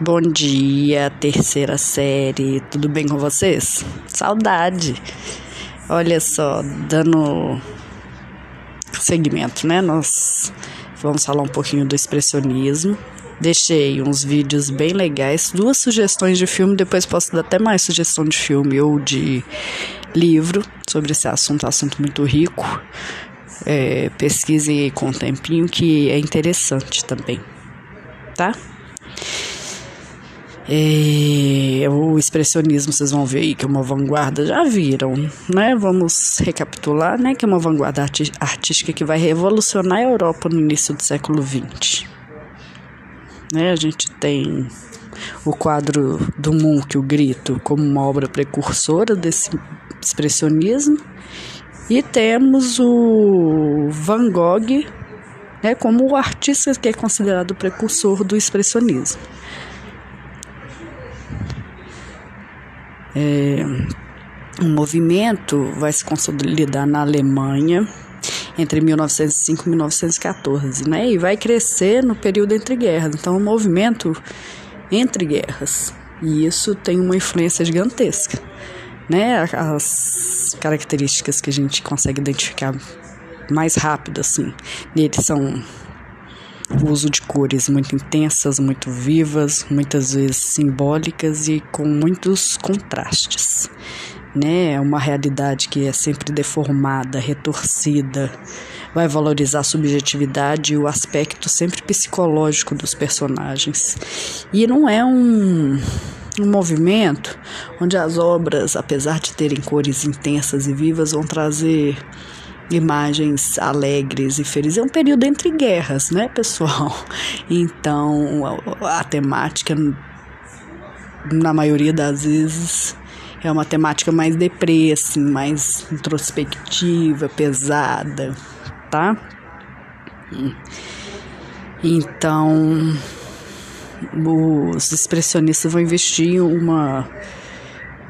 Bom dia, terceira série, tudo bem com vocês? Saudade! Olha só, dando segmento, né? Nós vamos falar um pouquinho do expressionismo. Deixei uns vídeos bem legais, duas sugestões de filme, depois posso dar até mais sugestão de filme ou de livro sobre esse assunto, assunto muito rico. É, pesquise com um tempinho que é interessante também, tá? O expressionismo, vocês vão ver aí que é uma vanguarda, já viram, né? Vamos recapitular, né? Que é uma vanguarda arti artística que vai revolucionar a Europa no início do século XX. Né? A gente tem o quadro do Munch, o Grito, como uma obra precursora desse expressionismo. E temos o Van Gogh né, como o artista que é considerado precursor do expressionismo. É, o movimento vai se consolidar na Alemanha entre 1905 e 1914, né? E vai crescer no período entre guerras. Então, o movimento entre guerras. E isso tem uma influência gigantesca, né? As características que a gente consegue identificar mais rápido, assim, nele são o uso de cores muito intensas, muito vivas, muitas vezes simbólicas e com muitos contrastes. Né? É uma realidade que é sempre deformada, retorcida, vai valorizar a subjetividade e o aspecto sempre psicológico dos personagens. E não é um, um movimento onde as obras, apesar de terem cores intensas e vivas, vão trazer imagens alegres e felizes. É um período entre guerras, né, pessoal? Então, a, a temática, na maioria das vezes, é uma temática mais deprê, assim, mais introspectiva, pesada, tá? Então, os expressionistas vão investir uma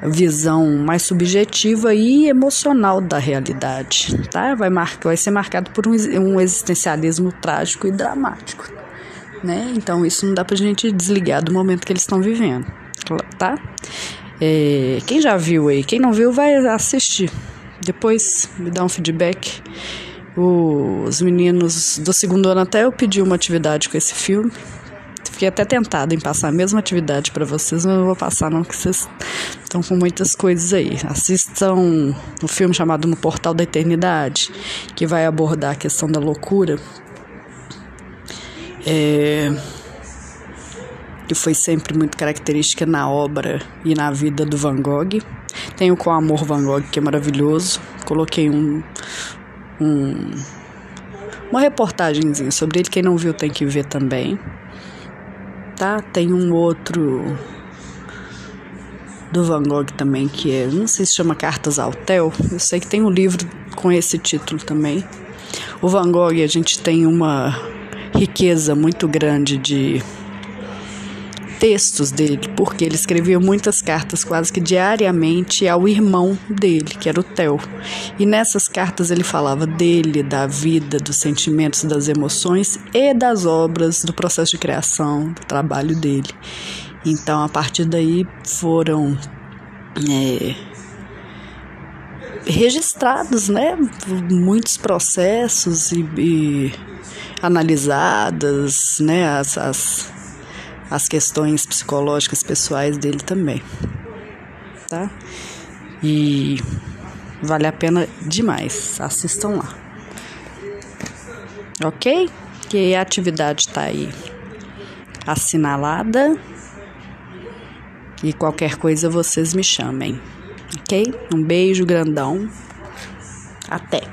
visão mais subjetiva e emocional da realidade, tá? Vai, marcar, vai ser marcado por um, um existencialismo trágico e dramático, né? Então isso não dá pra gente desligar do momento que eles estão vivendo, tá? É, quem já viu aí, quem não viu vai assistir, depois me dá um feedback. Os meninos do segundo ano até eu pedi uma atividade com esse filme Fiquei até tentada em passar a mesma atividade para vocês, mas não vou passar não, porque vocês estão com muitas coisas aí. Assistam um filme chamado No Portal da Eternidade, que vai abordar a questão da loucura. É, que foi sempre muito característica na obra e na vida do Van Gogh. Tem o Com Amor Van Gogh, que é maravilhoso. Coloquei um, um uma reportagemzinha sobre ele. Quem não viu tem que ver também tá? Tem um outro do Van Gogh também que é, não sei se chama Cartas ao Theo. Eu sei que tem um livro com esse título também. O Van Gogh a gente tem uma riqueza muito grande de textos dele, porque ele escrevia muitas cartas quase que diariamente ao irmão dele, que era o Theo. E nessas cartas ele falava dele, da vida, dos sentimentos, das emoções e das obras, do processo de criação, do trabalho dele. Então, a partir daí foram é, registrados, né, muitos processos e, e analisadas, né, as, as as questões psicológicas pessoais dele também, tá? E vale a pena demais, assistam lá. Ok? Que a atividade está aí assinalada e qualquer coisa vocês me chamem, ok? Um beijo grandão, até!